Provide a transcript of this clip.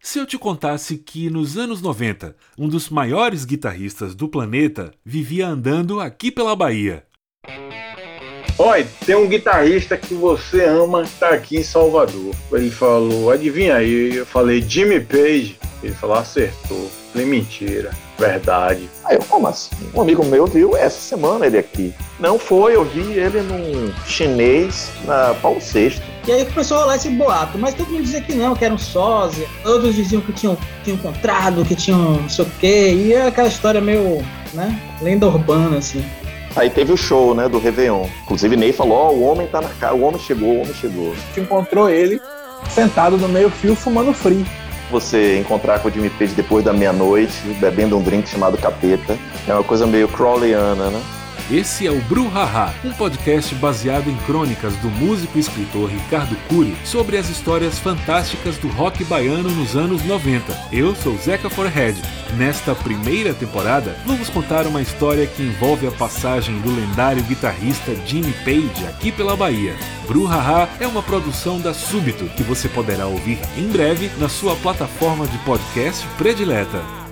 Se eu te contasse que nos anos 90, um dos maiores guitarristas do planeta vivia andando aqui pela Bahia. Olha, tem um guitarrista que você ama que tá aqui em Salvador. Ele falou, adivinha aí? Eu falei, Jimmy Page. Ele falou, acertou. Falei, mentira. Verdade. Aí eu, como assim? Um amigo meu viu essa semana ele aqui. Não foi, eu vi ele num chinês na Paulo VI. E aí começou a rolar esse boato, mas todo mundo dizia que não, que era um sósia. Outros diziam que tinham, tinham encontrado, que tinham não sei o quê. E é aquela história meio, né, lenda urbana, assim. Aí teve o show, né, do Réveillon. Inclusive Ney falou, ó, oh, o homem tá na cara, o homem chegou, o homem chegou. A gente encontrou ele sentado no meio fio fumando free. Você encontrar com o Jimmy Page depois da meia-noite, bebendo um drink chamado Capeta. É uma coisa meio crawleyana, né? Esse é o Bruhaha, um podcast baseado em crônicas do músico e escritor Ricardo Cury sobre as histórias fantásticas do rock baiano nos anos 90. Eu sou Zeca Forehead. Nesta primeira temporada, vamos contar uma história que envolve a passagem do lendário guitarrista Jimmy Page aqui pela Bahia. Bruhaha é uma produção da Súbito que você poderá ouvir em breve na sua plataforma de podcast predileta.